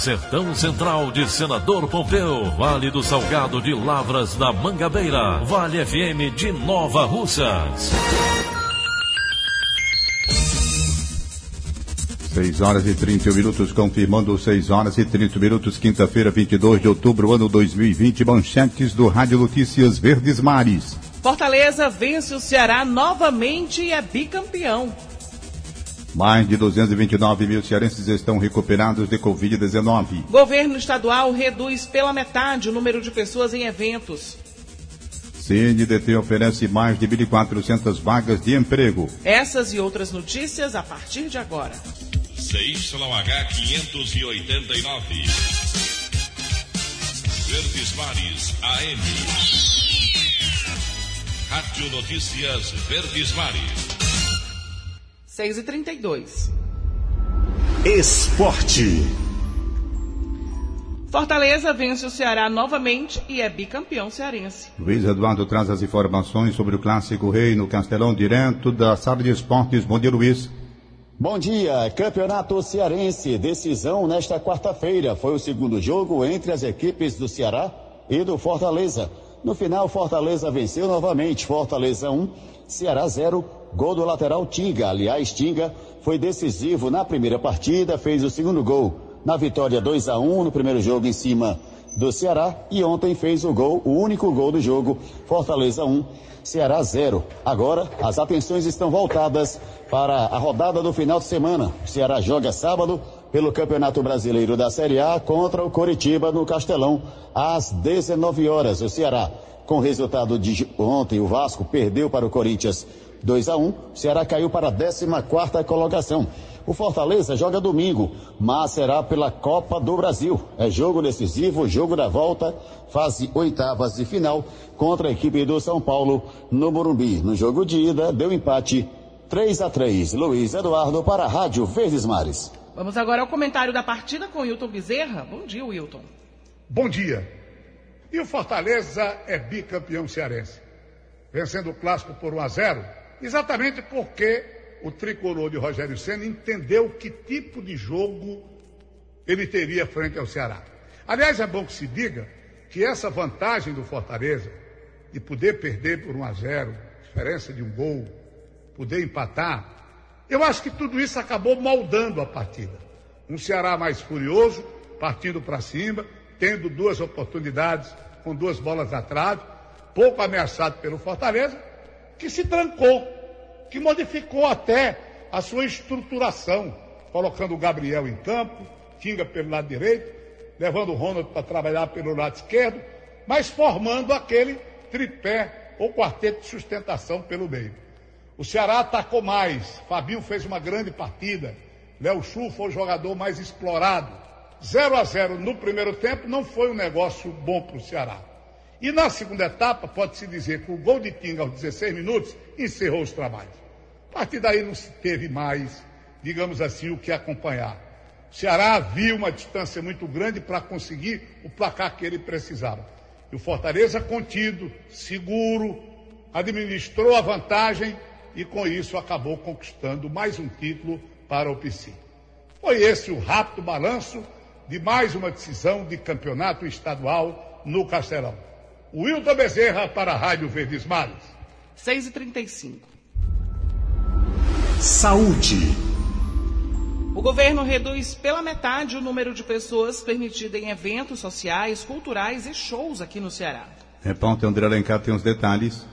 Sertão Central de Senador Pompeu, Vale do Salgado de Lavras da Mangabeira, Vale FM de Nova Russas. 6 horas e 31 minutos, confirmando 6 horas e 30 minutos, quinta-feira, 22 de outubro, ano 2020, manchetes do Rádio Notícias Verdes Mares. Fortaleza vence o Ceará novamente e é bicampeão. Mais de 229 mil cearenses estão recuperados de Covid-19. Governo estadual reduz pela metade o número de pessoas em eventos. CNDT oferece mais de 1.400 vagas de emprego. Essas e outras notícias a partir de agora. CYH 589. Verdes Mares AM. Rádio Notícias Verdes Mares. 6 e 32 Esporte. Fortaleza vence o Ceará novamente e é bicampeão cearense. Luiz Eduardo traz as informações sobre o Clássico Rei no Castelão, direto da sala de esportes. Bom dia, Luiz. Bom dia, Campeonato Cearense. Decisão nesta quarta-feira. Foi o segundo jogo entre as equipes do Ceará e do Fortaleza. No final, Fortaleza venceu novamente. Fortaleza 1, Ceará 0. Gol do lateral Tinga. Aliás, Tinga foi decisivo na primeira partida, fez o segundo gol na vitória 2 a 1 no primeiro jogo em cima do Ceará e ontem fez o gol, o único gol do jogo, Fortaleza 1, Ceará 0. Agora as atenções estão voltadas para a rodada do final de semana. O Ceará joga sábado pelo Campeonato Brasileiro da Série A contra o Coritiba no Castelão às 19 horas. O Ceará, com resultado de ontem, o Vasco perdeu para o Corinthians 2 a 1 o Ceará caiu para a 14 colocação. O Fortaleza joga domingo, mas será pela Copa do Brasil. É jogo decisivo, jogo da volta, fase oitavas de final contra a equipe do São Paulo no Morumbi. No jogo de ida, deu empate 3 a 3. Luiz Eduardo para a Rádio Verdes Mares. Vamos agora ao comentário da partida com Wilton Bezerra. Bom dia, Wilton. Bom dia. E o Fortaleza é bicampeão cearense, vencendo o clássico por 1 a 0 Exatamente porque o tricolor de Rogério Senna entendeu que tipo de jogo ele teria frente ao Ceará. Aliás, é bom que se diga que essa vantagem do Fortaleza de poder perder por 1 a 0, diferença de um gol, poder empatar, eu acho que tudo isso acabou moldando a partida. Um Ceará mais furioso, partindo para cima, tendo duas oportunidades com duas bolas atrás, pouco ameaçado pelo Fortaleza, que se trancou, que modificou até a sua estruturação, colocando o Gabriel em campo, Tinga pelo lado direito, levando o Ronald para trabalhar pelo lado esquerdo, mas formando aquele tripé ou quarteto de sustentação pelo meio. O Ceará atacou mais, Fabinho fez uma grande partida, Léo Chu foi o jogador mais explorado. 0 a 0 no primeiro tempo não foi um negócio bom para o Ceará. E na segunda etapa, pode-se dizer que o gol de Tinga aos 16 minutos encerrou os trabalhos. A partir daí não se teve mais, digamos assim, o que acompanhar. O Ceará viu uma distância muito grande para conseguir o placar que ele precisava. E o Fortaleza, contido, seguro, administrou a vantagem e com isso acabou conquistando mais um título para o PC. Foi esse o rápido balanço de mais uma decisão de campeonato estadual no Castelão. Wilton Bezerra para a Rádio Verdes Mares. 6 e 35 Saúde. O governo reduz pela metade o número de pessoas permitidas em eventos sociais, culturais e shows aqui no Ceará. Repórter André Alencar tem os detalhes.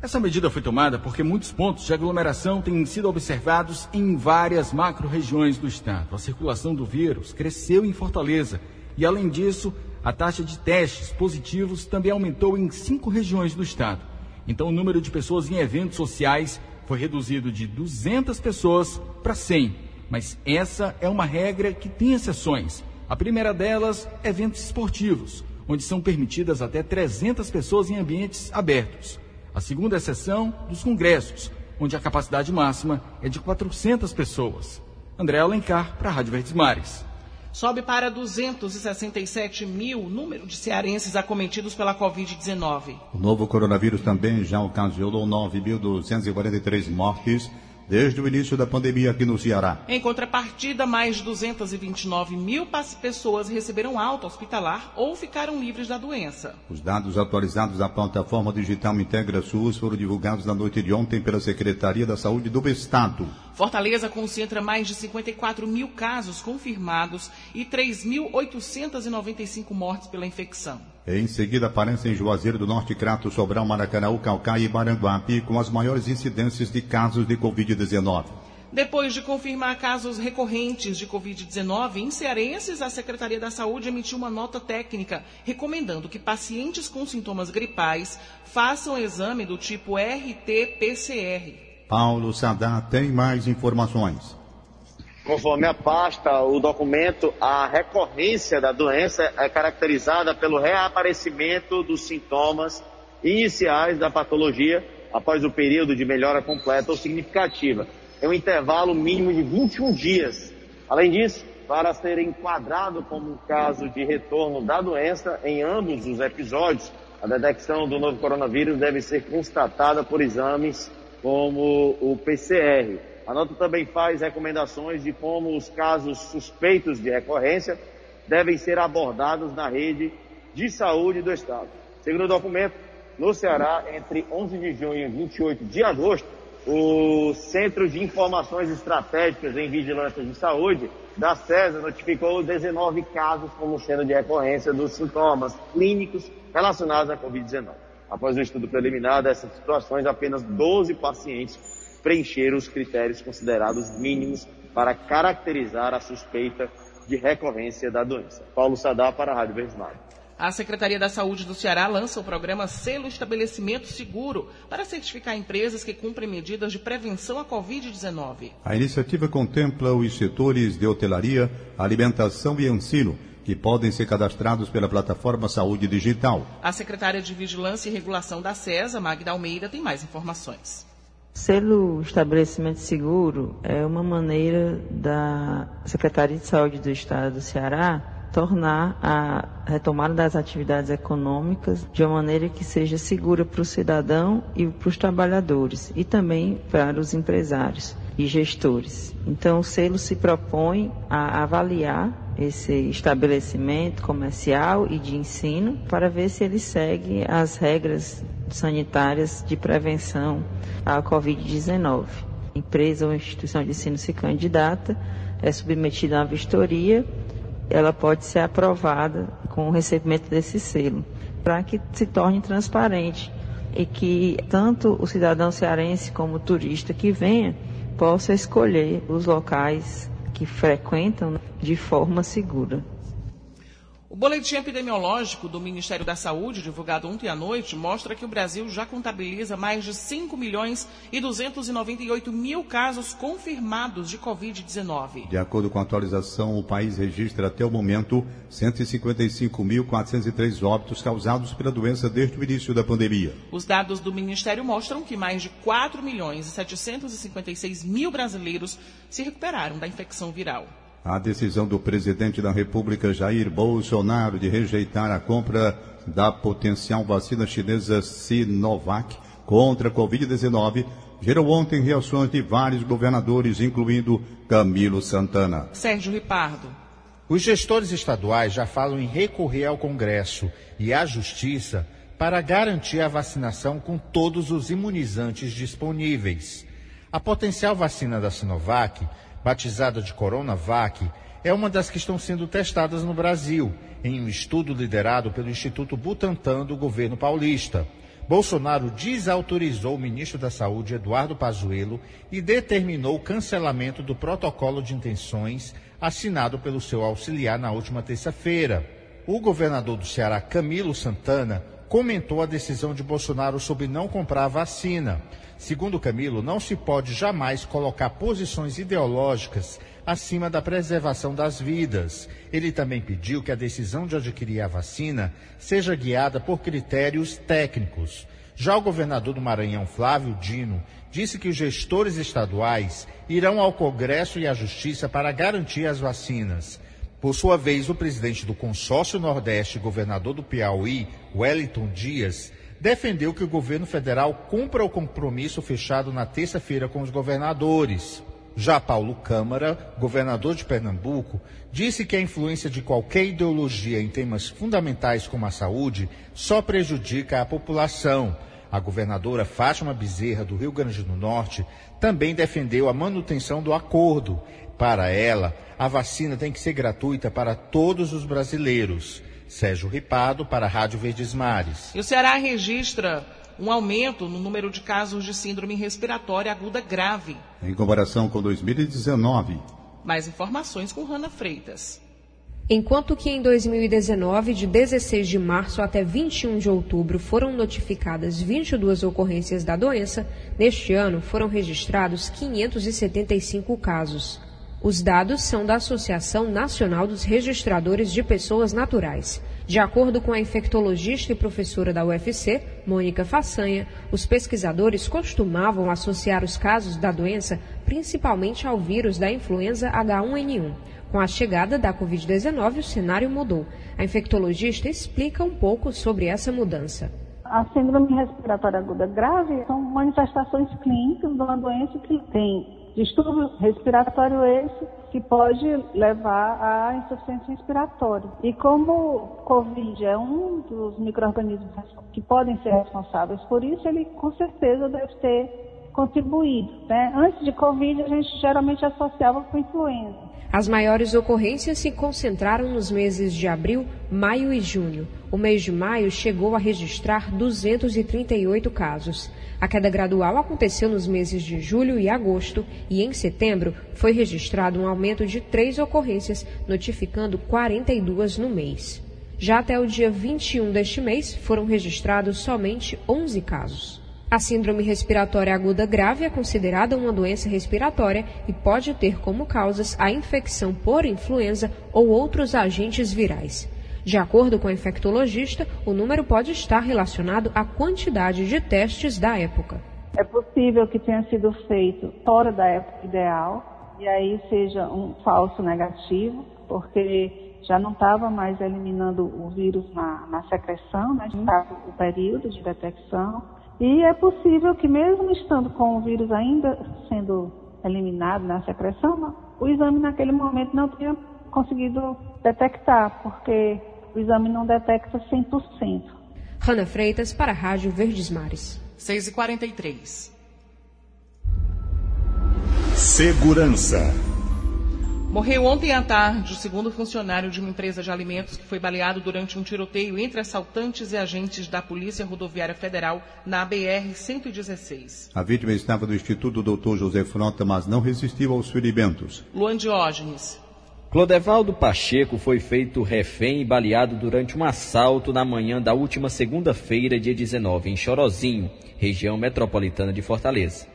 Essa medida foi tomada porque muitos pontos de aglomeração têm sido observados em várias macro-regiões do estado. A circulação do vírus cresceu em Fortaleza e, além disso, a taxa de testes positivos também aumentou em cinco regiões do estado. Então, o número de pessoas em eventos sociais foi reduzido de 200 pessoas para 100. Mas essa é uma regra que tem exceções. A primeira delas, eventos esportivos, onde são permitidas até 300 pessoas em ambientes abertos. A segunda exceção, dos congressos, onde a capacidade máxima é de 400 pessoas. André Alencar, para a Rádio Verdes Mares. Sobe para 267 mil o número de cearenses acometidos pela Covid-19. O novo coronavírus também já ocasionou 9.243 mortes desde o início da pandemia aqui no Ceará. Em contrapartida, mais de 229 mil pessoas receberam alta hospitalar ou ficaram livres da doença. Os dados atualizados da plataforma digital Integra SUS foram divulgados na noite de ontem pela Secretaria da Saúde do Estado. Fortaleza concentra mais de 54 mil casos confirmados e 3.895 mortes pela infecção. Em seguida aparecem Juazeiro do Norte, Crato, Sobral, Maracanã, Calcaia e Maranguape, com as maiores incidências de casos de Covid-19. Depois de confirmar casos recorrentes de Covid-19 em cearenses, a Secretaria da Saúde emitiu uma nota técnica recomendando que pacientes com sintomas gripais façam exame do tipo RT-PCR. Paulo Sadá tem mais informações. Conforme a pasta, o documento, a recorrência da doença é caracterizada pelo reaparecimento dos sintomas iniciais da patologia após o período de melhora completa ou significativa. É um intervalo mínimo de 21 dias. Além disso, para ser enquadrado como um caso de retorno da doença em ambos os episódios, a detecção do novo coronavírus deve ser constatada por exames como o PCR. A nota também faz recomendações de como os casos suspeitos de recorrência devem ser abordados na rede de saúde do Estado. Segundo o documento, no Ceará, entre 11 de junho e 28 de agosto, o Centro de Informações Estratégicas em Vigilância de Saúde da CESA notificou 19 casos como sendo de recorrência dos sintomas clínicos relacionados à Covid-19. Após o estudo preliminar dessas situações, apenas 12 pacientes preencheram os critérios considerados mínimos para caracterizar a suspeita de recorrência da doença. Paulo Sadá para a Rádio Verdesmar. A Secretaria da Saúde do Ceará lança o programa Selo Estabelecimento Seguro para certificar empresas que cumprem medidas de prevenção à Covid-19. A iniciativa contempla os setores de hotelaria, alimentação e ensino que podem ser cadastrados pela plataforma Saúde Digital. A secretária de Vigilância e Regulação da CESA, Magda Almeida, tem mais informações. Selo estabelecimento seguro é uma maneira da Secretaria de Saúde do Estado do Ceará tornar a retomada das atividades econômicas de uma maneira que seja segura para o cidadão e para os trabalhadores e também para os empresários e gestores. Então, o selo se propõe a avaliar esse estabelecimento comercial e de ensino para ver se ele segue as regras sanitárias de prevenção à Covid-19. Empresa ou instituição de ensino se candidata, é submetida a uma vistoria, ela pode ser aprovada com o recebimento desse selo, para que se torne transparente e que tanto o cidadão cearense como o turista que venha possa escolher os locais que frequentam de forma segura. O boletim epidemiológico do Ministério da Saúde, divulgado ontem à noite, mostra que o Brasil já contabiliza mais de 5 milhões e 298 mil casos confirmados de Covid-19. De acordo com a atualização, o país registra até o momento 155.403 óbitos causados pela doença desde o início da pandemia. Os dados do Ministério mostram que mais de 4 milhões e 756 mil brasileiros se recuperaram da infecção viral. A decisão do presidente da República, Jair Bolsonaro, de rejeitar a compra da potencial vacina chinesa Sinovac contra a Covid-19 gerou ontem reações de vários governadores, incluindo Camilo Santana. Sérgio Ripardo. Os gestores estaduais já falam em recorrer ao Congresso e à Justiça para garantir a vacinação com todos os imunizantes disponíveis. A potencial vacina da Sinovac batizada de Coronavac, é uma das que estão sendo testadas no Brasil, em um estudo liderado pelo Instituto Butantan do governo paulista. Bolsonaro desautorizou o ministro da Saúde, Eduardo Pazuello, e determinou o cancelamento do protocolo de intenções assinado pelo seu auxiliar na última terça-feira. O governador do Ceará, Camilo Santana, comentou a decisão de Bolsonaro sobre não comprar vacina. Segundo Camilo, não se pode jamais colocar posições ideológicas acima da preservação das vidas. Ele também pediu que a decisão de adquirir a vacina seja guiada por critérios técnicos. Já o governador do Maranhão, Flávio Dino, disse que os gestores estaduais irão ao Congresso e à Justiça para garantir as vacinas. Por sua vez, o presidente do Consórcio Nordeste, governador do Piauí, Wellington Dias, defendeu que o governo federal cumpra o compromisso fechado na terça-feira com os governadores. Já Paulo Câmara, governador de Pernambuco, disse que a influência de qualquer ideologia em temas fundamentais como a saúde só prejudica a população. A governadora Fátima Bezerra, do Rio Grande do Norte, também defendeu a manutenção do acordo. Para ela, a vacina tem que ser gratuita para todos os brasileiros. Sérgio Ripado, para a Rádio Verdes Mares. E o Ceará registra um aumento no número de casos de síndrome respiratória aguda grave. Em comparação com 2019. Mais informações com Rana Freitas. Enquanto que em 2019, de 16 de março até 21 de outubro, foram notificadas 22 ocorrências da doença, neste ano foram registrados 575 casos. Os dados são da Associação Nacional dos Registradores de Pessoas Naturais. De acordo com a infectologista e professora da UFC, Mônica Façanha, os pesquisadores costumavam associar os casos da doença principalmente ao vírus da influenza H1N1. Com a chegada da Covid-19, o cenário mudou. A infectologista explica um pouco sobre essa mudança. A síndrome respiratória aguda grave são manifestações clínicas de uma doença que tem distúrbio respiratório esse que pode levar à insuficiência respiratória. E como Covid é um dos micro-organismos que podem ser responsáveis por isso, ele com certeza deve ter contribuído. Né? Antes de Covid, a gente geralmente associava com influenza. As maiores ocorrências se concentraram nos meses de abril, maio e junho. O mês de maio chegou a registrar 238 casos. A queda gradual aconteceu nos meses de julho e agosto e em setembro foi registrado um aumento de três ocorrências, notificando 42 no mês. Já até o dia 21 deste mês foram registrados somente 11 casos. A síndrome respiratória aguda grave é considerada uma doença respiratória e pode ter como causas a infecção por influenza ou outros agentes virais. De acordo com a infectologista, o número pode estar relacionado à quantidade de testes da época. É possível que tenha sido feito fora da época ideal e aí seja um falso negativo, porque já não estava mais eliminando o vírus na, na secreção, né? estava o período de detecção. E é possível que mesmo estando com o vírus ainda sendo eliminado na secreção, o exame naquele momento não tenha conseguido detectar, porque o exame não detecta 100%. Rana Freitas para a Rádio Verdes Mares. 6h43. Segurança. Morreu ontem à tarde o segundo funcionário de uma empresa de alimentos que foi baleado durante um tiroteio entre assaltantes e agentes da Polícia Rodoviária Federal na BR-116. A vítima estava do Instituto Dr. José Frota, mas não resistiu aos ferimentos. Luan Diógenes. Clodevaldo Pacheco foi feito refém e baleado durante um assalto na manhã da última segunda-feira, dia 19, em Chorozinho, região metropolitana de Fortaleza.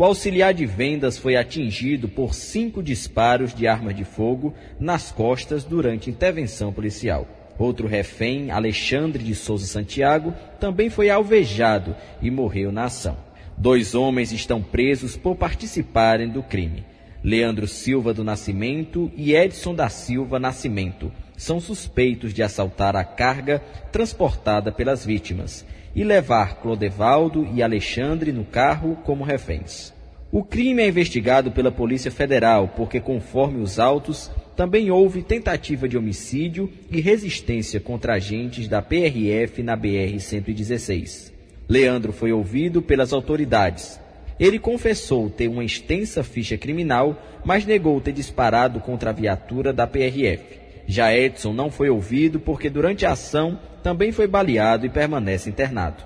O auxiliar de vendas foi atingido por cinco disparos de arma de fogo nas costas durante intervenção policial. Outro refém, Alexandre de Souza Santiago, também foi alvejado e morreu na ação. Dois homens estão presos por participarem do crime. Leandro Silva do Nascimento e Edson da Silva Nascimento são suspeitos de assaltar a carga transportada pelas vítimas e levar Clodevaldo e Alexandre no carro como reféns. O crime é investigado pela Polícia Federal porque, conforme os autos, também houve tentativa de homicídio e resistência contra agentes da PRF na BR-116. Leandro foi ouvido pelas autoridades ele confessou ter uma extensa ficha criminal, mas negou ter disparado contra a viatura da PRF. Já Edson não foi ouvido porque durante a ação também foi baleado e permanece internado.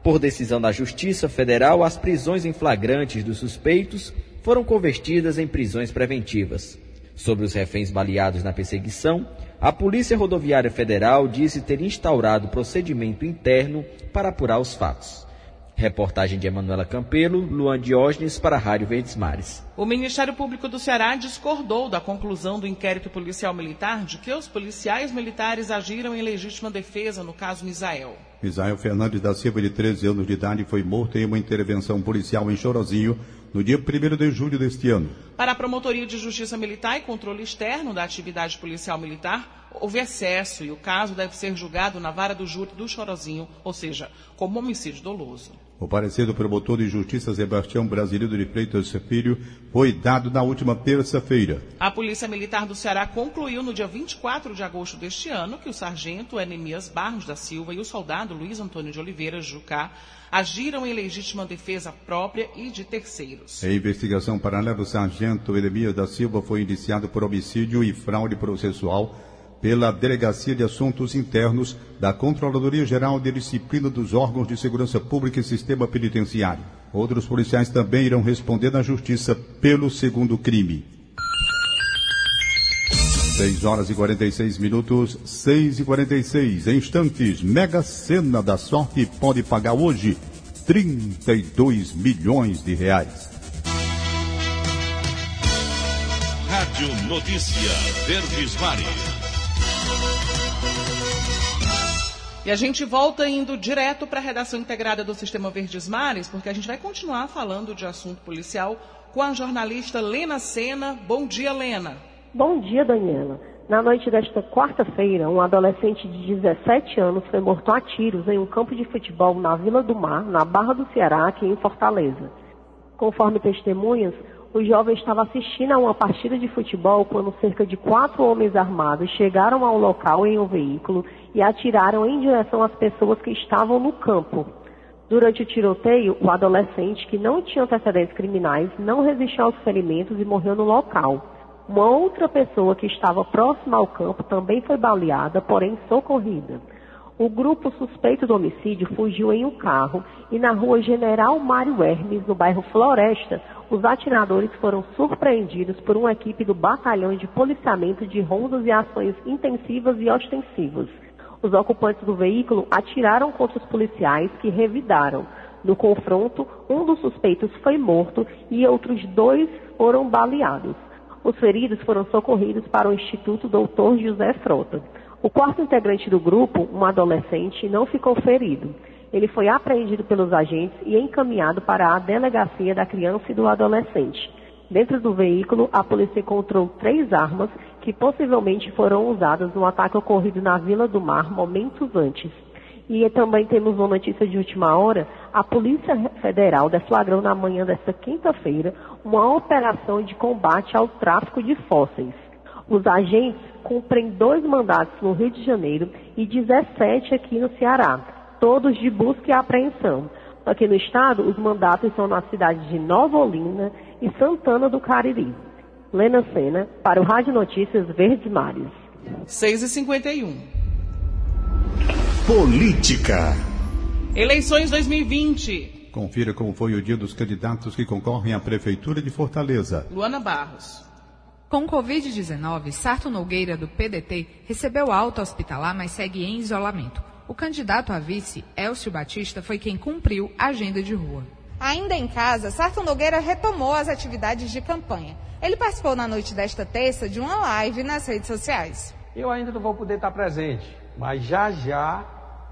Por decisão da Justiça Federal, as prisões em flagrantes dos suspeitos foram convertidas em prisões preventivas. Sobre os reféns baleados na perseguição, a Polícia Rodoviária Federal disse ter instaurado procedimento interno para apurar os fatos. Reportagem de Emanuela Campelo, Luan Diógenes para a Rádio Verdes Mares. O Ministério Público do Ceará discordou da conclusão do inquérito policial militar de que os policiais militares agiram em legítima defesa no caso Misael. Misael Fernandes da Silva, de 13 anos de idade, foi morto em uma intervenção policial em Chorozinho no dia 1 de julho deste ano. Para a Promotoria de Justiça Militar e Controle Externo da Atividade Policial Militar, houve excesso e o caso deve ser julgado na vara do júri do Chorozinho, ou seja, como homicídio doloso. O parecer do promotor de justiça Sebastião Brasileiro de Freitas Filho foi dado na última terça-feira. A Polícia Militar do Ceará concluiu no dia 24 de agosto deste ano que o sargento Enemias Barros da Silva e o soldado Luiz Antônio de Oliveira Jucá agiram em legítima defesa própria e de terceiros. A investigação paralela do sargento Enemias da Silva foi iniciada por homicídio e fraude processual pela Delegacia de Assuntos Internos da Controladoria Geral de Disciplina dos Órgãos de Segurança Pública e Sistema Penitenciário. Outros policiais também irão responder na Justiça pelo segundo crime. 6 horas e 46 minutos, 6 e 46 em instantes. Mega Sena da Sorte pode pagar hoje 32 milhões de reais. Rádio Notícia Verdes Mares. E a gente volta indo direto para a redação integrada do Sistema Verdes Mares, porque a gente vai continuar falando de assunto policial com a jornalista Lena Sena. Bom dia, Lena. Bom dia, Daniela. Na noite desta quarta-feira, um adolescente de 17 anos foi morto a tiros em um campo de futebol na Vila do Mar, na Barra do Ceará, aqui em Fortaleza. Conforme testemunhas, o jovem estava assistindo a uma partida de futebol quando cerca de quatro homens armados chegaram ao local em um veículo e atiraram em direção às pessoas que estavam no campo. Durante o tiroteio, o adolescente, que não tinha antecedentes criminais, não resistiu aos ferimentos e morreu no local. Uma outra pessoa que estava próxima ao campo também foi baleada, porém socorrida. O grupo suspeito do homicídio fugiu em um carro e na rua General Mário Hermes, no bairro Floresta, os atiradores foram surpreendidos por uma equipe do Batalhão de Policiamento de Rondas e Ações Intensivas e Ostensivas. Os ocupantes do veículo atiraram contra os policiais que revidaram. No confronto, um dos suspeitos foi morto e outros dois foram baleados. Os feridos foram socorridos para o Instituto Doutor José Frota. O quarto integrante do grupo, um adolescente, não ficou ferido. Ele foi apreendido pelos agentes e encaminhado para a delegacia da criança e do adolescente. Dentro do veículo, a polícia encontrou três armas que possivelmente foram usadas no ataque ocorrido na Vila do Mar momentos antes. E também temos uma notícia de última hora: a Polícia Federal deflagrou na manhã desta quinta-feira uma operação de combate ao tráfico de fósseis. Os agentes cumprem dois mandatos no Rio de Janeiro e 17 aqui no Ceará, todos de busca e apreensão. Aqui no estado, os mandatos são na cidade de Nova Olinda e Santana do Cariri. Lena Sena, para o Rádio Notícias Verdes Mares. 6 e 51 Política. Eleições 2020. Confira como foi o dia dos candidatos que concorrem à Prefeitura de Fortaleza. Luana Barros. Com Covid-19, Sarto Nogueira, do PDT, recebeu alta hospitalar, mas segue em isolamento. O candidato a vice, Elcio Batista, foi quem cumpriu a agenda de rua. Ainda em casa, Sarto Nogueira retomou as atividades de campanha. Ele participou na noite desta terça de uma live nas redes sociais. Eu ainda não vou poder estar presente, mas já já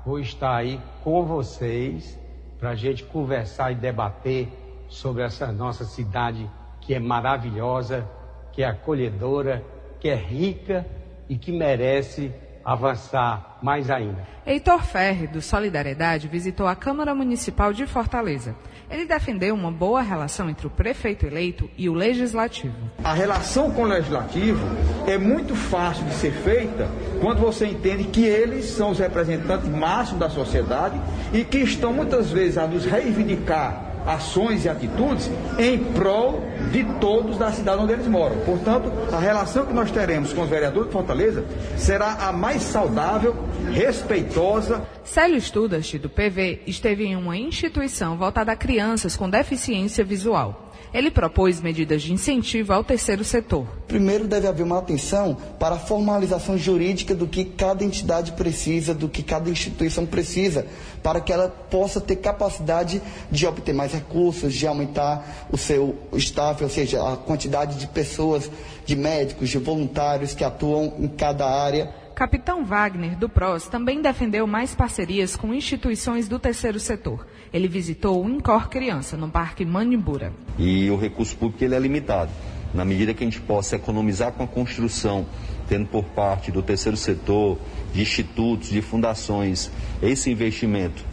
vou estar aí com vocês para a gente conversar e debater sobre essa nossa cidade que é maravilhosa, que é acolhedora, que é rica e que merece avançar mais ainda. Heitor Ferre, do Solidariedade, visitou a Câmara Municipal de Fortaleza. Ele defendeu uma boa relação entre o prefeito eleito e o legislativo. A relação com o legislativo é muito fácil de ser feita quando você entende que eles são os representantes máximos da sociedade e que estão muitas vezes a nos reivindicar ações e atitudes em prol de todos da cidade onde eles moram. Portanto, a relação que nós teremos com os vereadores de Fortaleza será a mais saudável, respeitosa. Célio Studart, do PV, esteve em uma instituição voltada a crianças com deficiência visual. Ele propôs medidas de incentivo ao terceiro setor. Primeiro, deve haver uma atenção para a formalização jurídica do que cada entidade precisa, do que cada instituição precisa, para que ela possa ter capacidade de obter mais recursos, de aumentar o seu staff, ou seja, a quantidade de pessoas, de médicos, de voluntários que atuam em cada área. Capitão Wagner, do PROS, também defendeu mais parcerias com instituições do terceiro setor. Ele visitou o Incor Criança, no Parque Manimbura. E o recurso público ele é limitado. Na medida que a gente possa economizar com a construção, tendo por parte do terceiro setor, de institutos, de fundações, esse investimento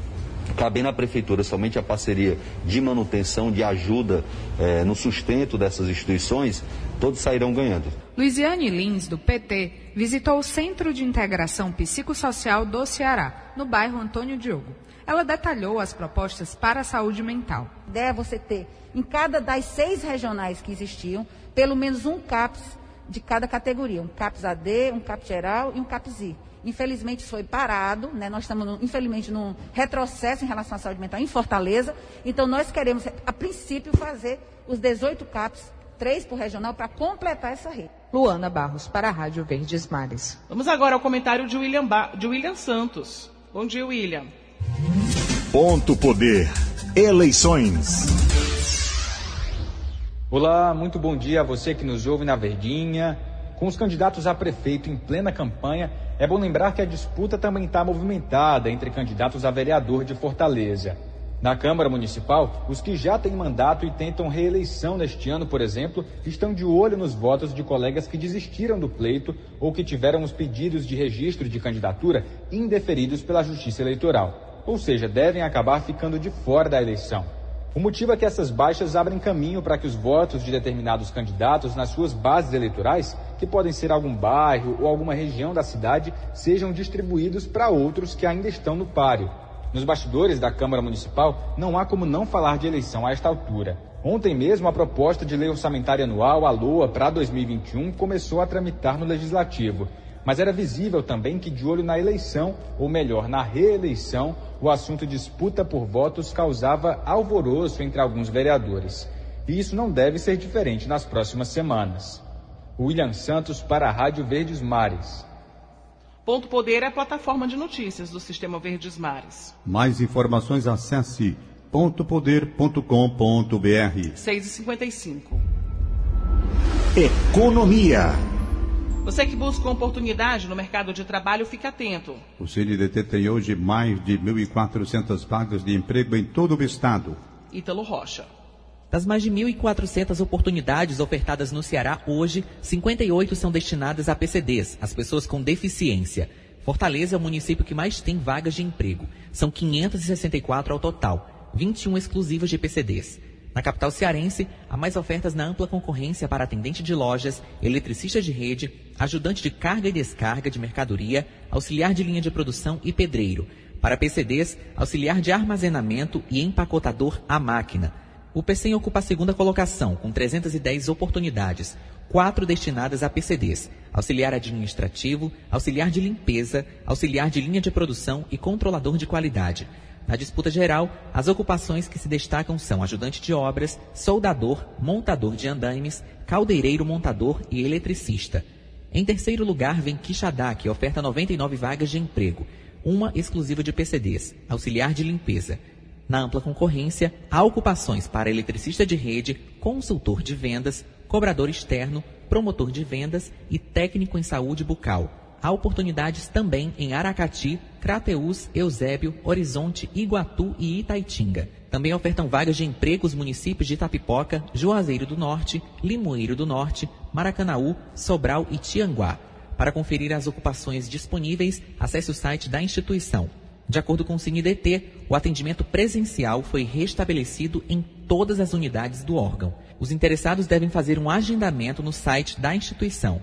cabendo à prefeitura somente a parceria de manutenção, de ajuda eh, no sustento dessas instituições, todos sairão ganhando. Luiziane Lins, do PT, visitou o Centro de Integração Psicossocial do Ceará, no bairro Antônio Diogo. Ela detalhou as propostas para a saúde mental. A ideia é você ter, em cada das seis regionais que existiam, pelo menos um CAPS de cada categoria. Um CAPS AD, um CAPS geral e um CAPS I. Infelizmente isso foi parado, né? nós estamos, no, infelizmente, num retrocesso em relação à saúde mental em Fortaleza. Então nós queremos, a princípio, fazer os 18 CAPs, três por regional, para completar essa rede. Luana Barros, para a Rádio Verdes Mares. Vamos agora ao comentário de William, ba de William Santos. Bom dia, William. Ponto Poder. Eleições. Olá, muito bom dia a você que nos ouve na Verdinha. Com os candidatos a prefeito em plena campanha, é bom lembrar que a disputa também está movimentada entre candidatos a vereador de Fortaleza. Na Câmara Municipal, os que já têm mandato e tentam reeleição neste ano, por exemplo, estão de olho nos votos de colegas que desistiram do pleito ou que tiveram os pedidos de registro de candidatura indeferidos pela Justiça Eleitoral, ou seja, devem acabar ficando de fora da eleição. O motivo é que essas baixas abrem caminho para que os votos de determinados candidatos nas suas bases eleitorais, que podem ser algum bairro ou alguma região da cidade, sejam distribuídos para outros que ainda estão no páreo, nos bastidores da Câmara Municipal, não há como não falar de eleição a esta altura. Ontem mesmo, a proposta de lei orçamentária anual, a LOA, para 2021, começou a tramitar no Legislativo. Mas era visível também que, de olho na eleição, ou melhor, na reeleição, o assunto disputa por votos causava alvoroço entre alguns vereadores. E isso não deve ser diferente nas próximas semanas. William Santos para a Rádio Verdes Mares. Ponto Poder é a plataforma de notícias do Sistema Verdes Mares. Mais informações acesse pontopoder.com.br 6h55. Economia. Você que busca uma oportunidade no mercado de trabalho, fique atento. O CNDT tem hoje mais de 1.400 vagas de emprego em todo o estado. Ítalo Rocha. Das mais de 1.400 oportunidades ofertadas no Ceará hoje, 58 são destinadas a PCDs, as pessoas com deficiência. Fortaleza é o município que mais tem vagas de emprego. São 564 ao total, 21 exclusivas de PCDs. Na capital cearense, há mais ofertas na ampla concorrência para atendente de lojas, eletricista de rede, ajudante de carga e descarga de mercadoria, auxiliar de linha de produção e pedreiro. Para PCDs, auxiliar de armazenamento e empacotador à máquina. O PCM ocupa a segunda colocação, com 310 oportunidades, quatro destinadas a PCDs, auxiliar administrativo, auxiliar de limpeza, auxiliar de linha de produção e controlador de qualidade. Na disputa geral, as ocupações que se destacam são ajudante de obras, soldador, montador de andaimes, caldeireiro montador e eletricista. Em terceiro lugar vem Quixadá, que oferta 99 vagas de emprego, uma exclusiva de PCDs, auxiliar de limpeza. Na ampla concorrência, há ocupações para eletricista de rede, consultor de vendas, cobrador externo, promotor de vendas e técnico em saúde bucal. Há oportunidades também em Aracati, Crateús, Eusébio, Horizonte, Iguatu e Itaitinga. Também ofertam vagas de emprego os municípios de Itapipoca, Juazeiro do Norte, Limoeiro do Norte, Maracanaú, Sobral e Tianguá. Para conferir as ocupações disponíveis, acesse o site da instituição de acordo com o CineDT, o atendimento presencial foi restabelecido em todas as unidades do órgão. Os interessados devem fazer um agendamento no site da instituição.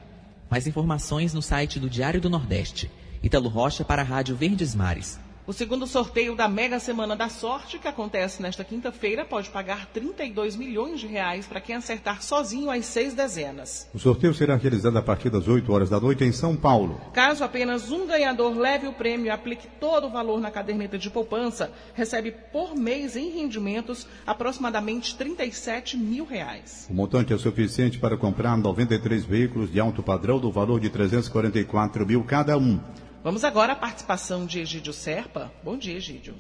Mais informações no site do Diário do Nordeste. Italo Rocha para a Rádio Verdes Mares. O segundo sorteio da Mega Semana da Sorte, que acontece nesta quinta-feira, pode pagar 32 milhões de reais para quem acertar sozinho as seis dezenas. O sorteio será realizado a partir das 8 horas da noite em São Paulo. Caso apenas um ganhador leve o prêmio e aplique todo o valor na caderneta de poupança, recebe por mês em rendimentos aproximadamente 37 mil reais. O montante é suficiente para comprar 93 veículos de alto padrão do valor de 344 mil cada um. Vamos agora à participação de Egídio Serpa. Bom dia, Egídio.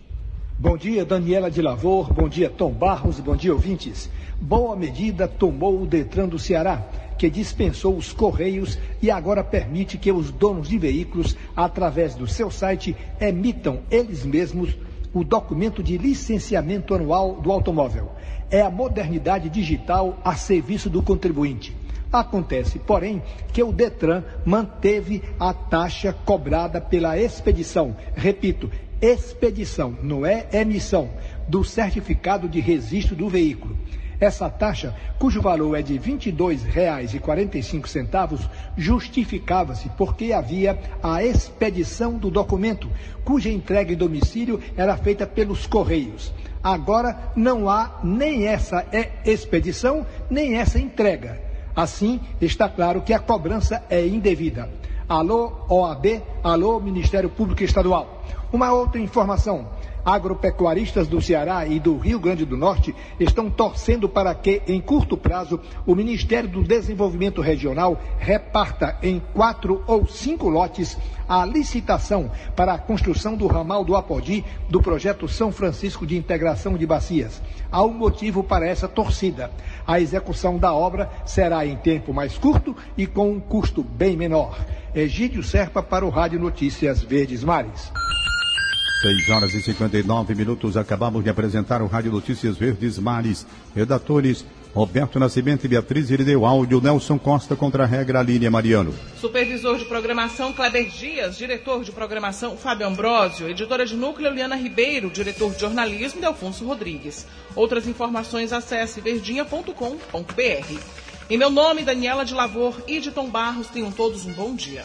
Bom dia, Daniela de Lavor. Bom dia, Tom Barros. Bom dia, ouvintes. Boa medida tomou o Detran do Ceará, que dispensou os Correios e agora permite que os donos de veículos, através do seu site, emitam eles mesmos o documento de licenciamento anual do automóvel. É a modernidade digital a serviço do contribuinte. Acontece, porém, que o Detran manteve a taxa cobrada pela expedição. Repito, expedição, não é emissão, do certificado de registro do veículo. Essa taxa, cujo valor é de R$ 22,45, justificava-se porque havia a expedição do documento, cuja entrega em domicílio era feita pelos Correios. Agora não há nem essa expedição, nem essa entrega. Assim, está claro que a cobrança é indevida. Alô, OAB, alô, Ministério Público Estadual. Uma outra informação. Agropecuaristas do Ceará e do Rio Grande do Norte estão torcendo para que, em curto prazo, o Ministério do Desenvolvimento Regional reparta em quatro ou cinco lotes a licitação para a construção do ramal do Apodi do projeto São Francisco de Integração de Bacias. Há um motivo para essa torcida. A execução da obra será em tempo mais curto e com um custo bem menor. Egídio Serpa para o Rádio Notícias Verdes Mares. 6 horas e 59 minutos. Acabamos de apresentar o Rádio Notícias Verdes Mares. Redatores Roberto Nascimento e Beatriz Irineu. Áudio Nelson Costa contra a regra Línia Mariano. Supervisor de programação Kleber Dias. Diretor de programação Fábio Ambrosio. Editora de núcleo Liana Ribeiro. Diretor de jornalismo Delfonso Rodrigues. Outras informações acesse verdinha.com.br. Em meu nome, Daniela de Lavor e de Tom Barros, tenham todos um bom dia.